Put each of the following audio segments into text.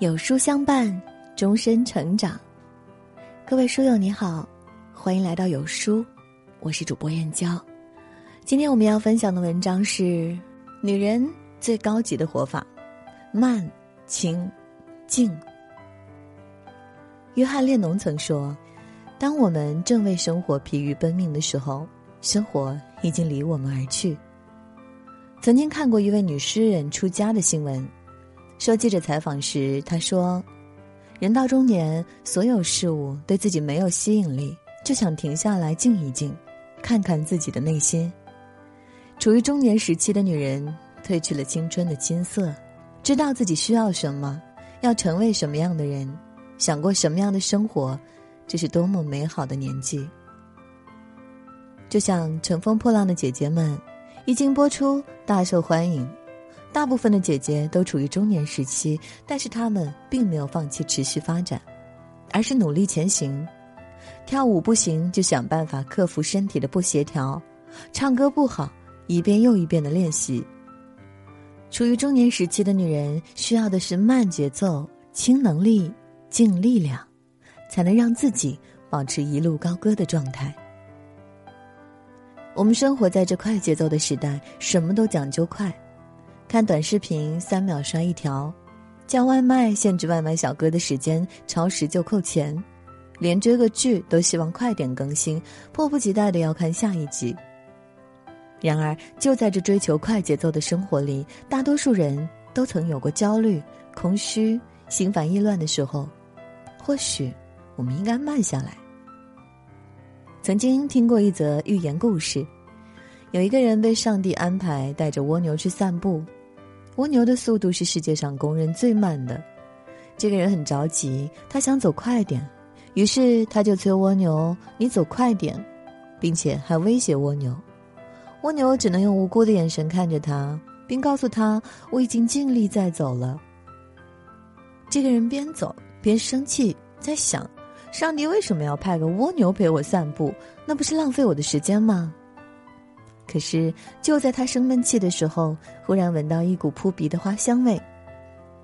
有书相伴，终身成长。各位书友你好，欢迎来到有书，我是主播燕娇。今天我们要分享的文章是：女人最高级的活法——慢、清、静。约翰列侬曾说：“当我们正为生活疲于奔命的时候，生活已经离我们而去。”曾经看过一位女诗人出家的新闻。受记者采访时，他说：“人到中年，所有事物对自己没有吸引力，就想停下来静一静，看看自己的内心。处于中年时期的女人，褪去了青春的金色，知道自己需要什么，要成为什么样的人，想过什么样的生活，这是多么美好的年纪。就像《乘风破浪的姐姐们》，一经播出，大受欢迎。”大部分的姐姐都处于中年时期，但是她们并没有放弃持续发展，而是努力前行。跳舞不行就想办法克服身体的不协调，唱歌不好一遍又一遍的练习。处于中年时期的女人需要的是慢节奏、轻能力、静力量，才能让自己保持一路高歌的状态。我们生活在这快节奏的时代，什么都讲究快。看短视频三秒刷一条，叫外卖限制外卖小哥的时间，超时就扣钱，连追个剧都希望快点更新，迫不及待的要看下一集。然而，就在这追求快节奏的生活里，大多数人都曾有过焦虑、空虚、心烦意乱的时候。或许，我们应该慢下来。曾经听过一则寓言故事，有一个人被上帝安排带着蜗牛去散步。蜗牛的速度是世界上公认最慢的，这个人很着急，他想走快点，于是他就催蜗牛：“你走快点，并且还威胁蜗牛。”蜗牛只能用无辜的眼神看着他，并告诉他：“我已经尽力在走了。”这个人边走边生气，在想：“上帝为什么要派个蜗牛陪我散步？那不是浪费我的时间吗？”可是，就在他生闷气的时候，忽然闻到一股扑鼻的花香味。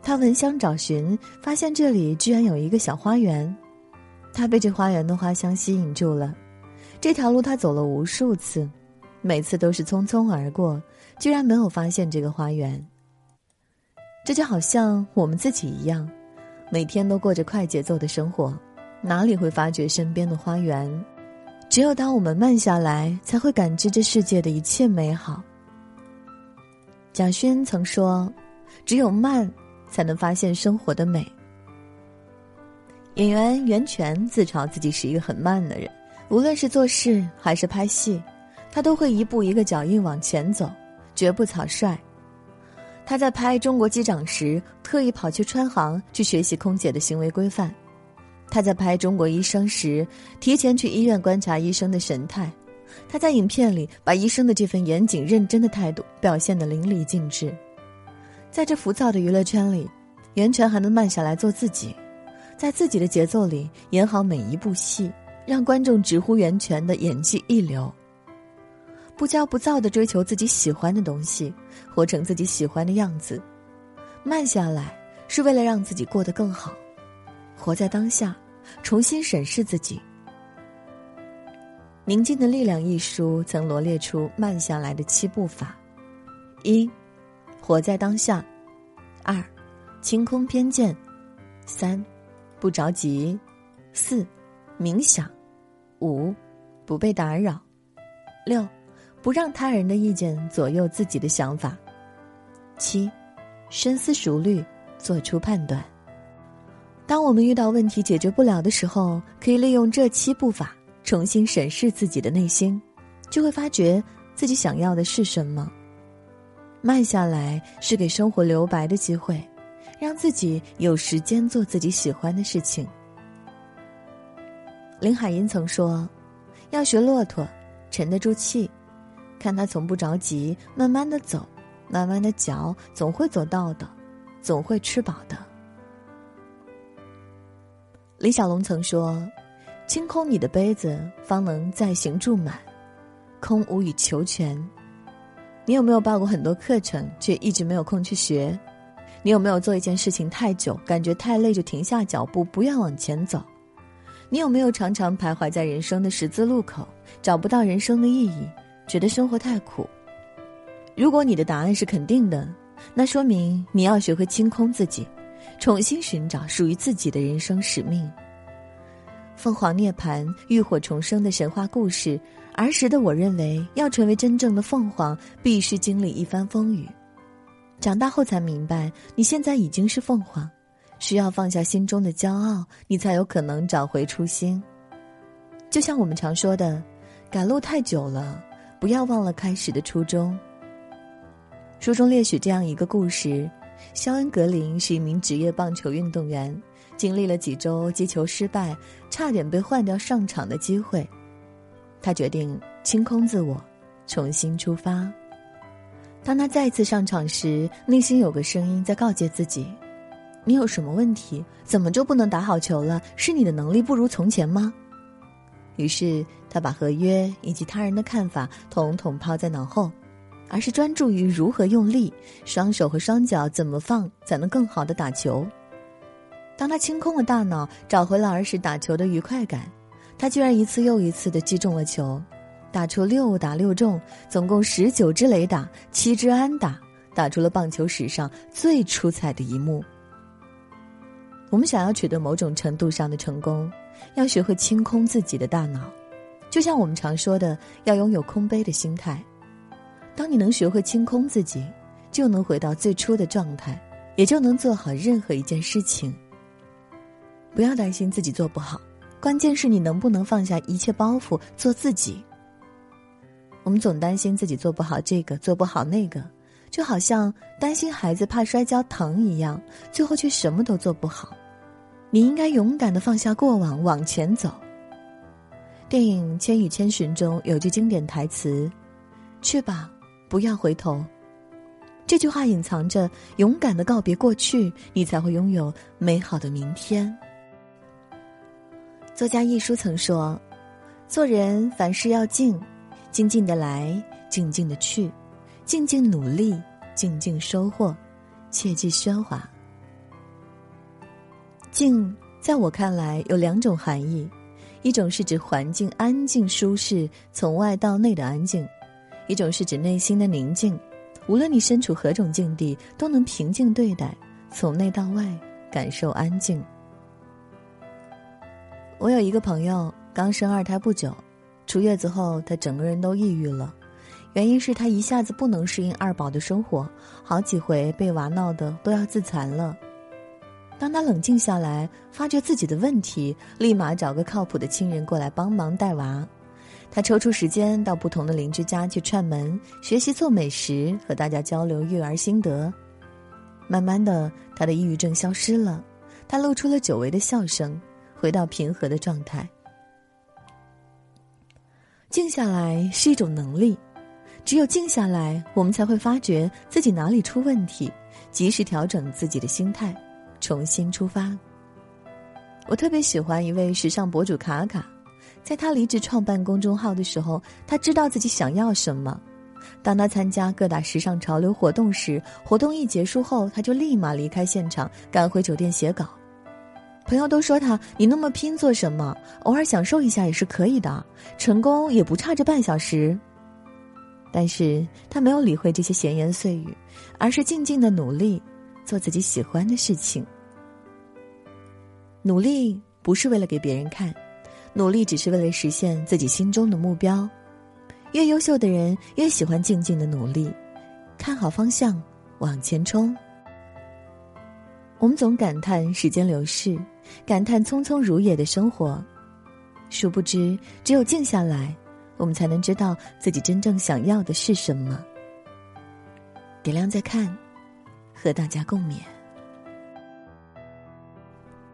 他闻香找寻，发现这里居然有一个小花园。他被这花园的花香吸引住了。这条路他走了无数次，每次都是匆匆而过，居然没有发现这个花园。这就好像我们自己一样，每天都过着快节奏的生活，哪里会发觉身边的花园？只有当我们慢下来，才会感知这世界的一切美好。蒋勋曾说：“只有慢，才能发现生活的美。”演员袁泉自嘲自己是一个很慢的人，无论是做事还是拍戏，他都会一步一个脚印往前走，绝不草率。他在拍《中国机长》时，特意跑去川航去学习空姐的行为规范。他在拍《中国医生》时，提前去医院观察医生的神态。他在影片里把医生的这份严谨认真的态度表现得淋漓尽致。在这浮躁的娱乐圈里，袁泉还能慢下来做自己，在自己的节奏里演好每一部戏，让观众直呼袁泉的演技一流。不骄不躁地追求自己喜欢的东西，活成自己喜欢的样子。慢下来，是为了让自己过得更好。活在当下，重新审视自己。《宁静的力量》一书曾罗列出慢下来的七步法：一、活在当下；二、清空偏见；三、不着急；四、冥想；五、不被打扰；六、不让他人的意见左右自己的想法；七、深思熟虑，做出判断。当我们遇到问题解决不了的时候，可以利用这七步法重新审视自己的内心，就会发觉自己想要的是什么。慢下来是给生活留白的机会，让自己有时间做自己喜欢的事情。林海音曾说：“要学骆驼，沉得住气，看他从不着急，慢慢的走，慢慢的嚼，总会走到的，总会吃饱的。”李小龙曾说：“清空你的杯子，方能再行注满。空无以求全。你有没有报过很多课程，却一直没有空去学？你有没有做一件事情太久，感觉太累就停下脚步，不要往前走？你有没有常常徘徊在人生的十字路口，找不到人生的意义，觉得生活太苦？如果你的答案是肯定的，那说明你要学会清空自己，重新寻找属于自己的人生使命。凤凰涅槃、浴火重生的神话故事，儿时的我认为，要成为真正的凤凰，必须经历一番风雨。长大后才明白，你现在已经是凤凰，需要放下心中的骄傲，你才有可能找回初心。就像我们常说的，赶路太久了，不要忘了开始的初衷。书中列举这样一个故事：肖恩·格林是一名职业棒球运动员。经历了几周击球失败，差点被换掉上场的机会，他决定清空自我，重新出发。当他再次上场时，内心有个声音在告诫自己：“你有什么问题？怎么就不能打好球了？是你的能力不如从前吗？”于是他把合约以及他人的看法统统抛在脑后，而是专注于如何用力，双手和双脚怎么放才能更好的打球。当他清空了大脑，找回了儿时打球的愉快感，他居然一次又一次的击中了球，打出六打六中，总共十九支雷打，七支安打，打出了棒球史上最出彩的一幕。我们想要取得某种程度上的成功，要学会清空自己的大脑，就像我们常说的，要拥有空杯的心态。当你能学会清空自己，就能回到最初的状态，也就能做好任何一件事情。不要担心自己做不好，关键是你能不能放下一切包袱，做自己。我们总担心自己做不好这个，做不好那个，就好像担心孩子怕摔跤疼一样，最后却什么都做不好。你应该勇敢的放下过往，往前走。电影《千与千寻》中有句经典台词：“去吧，不要回头。”这句话隐藏着勇敢的告别过去，你才会拥有美好的明天。作家一书曾说：“做人凡事要静，静静的来，静静的去，静静努力，静静收获，切忌喧哗。”静，在我看来有两种含义：一种是指环境安静舒适，从外到内的安静；一种是指内心的宁静，无论你身处何种境地，都能平静对待，从内到外感受安静。我有一个朋友刚生二胎不久，出月子后他整个人都抑郁了，原因是他一下子不能适应二宝的生活，好几回被娃闹得都要自残了。当他冷静下来，发觉自己的问题，立马找个靠谱的亲人过来帮忙带娃。他抽出时间到不同的邻居家去串门，学习做美食，和大家交流育儿心得。慢慢的，他的抑郁症消失了，他露出了久违的笑声。回到平和的状态，静下来是一种能力。只有静下来，我们才会发觉自己哪里出问题，及时调整自己的心态，重新出发。我特别喜欢一位时尚博主卡卡，在他离职创办公众号的时候，他知道自己想要什么。当他参加各大时尚潮流活动时，活动一结束后，他就立马离开现场，赶回酒店写稿。朋友都说他，你那么拼做什么？偶尔享受一下也是可以的，成功也不差这半小时。但是他没有理会这些闲言碎语，而是静静的努力，做自己喜欢的事情。努力不是为了给别人看，努力只是为了实现自己心中的目标。越优秀的人越喜欢静静的努力，看好方向，往前冲。我们总感叹时间流逝，感叹匆匆如也的生活，殊不知，只有静下来，我们才能知道自己真正想要的是什么。点亮再看，和大家共勉。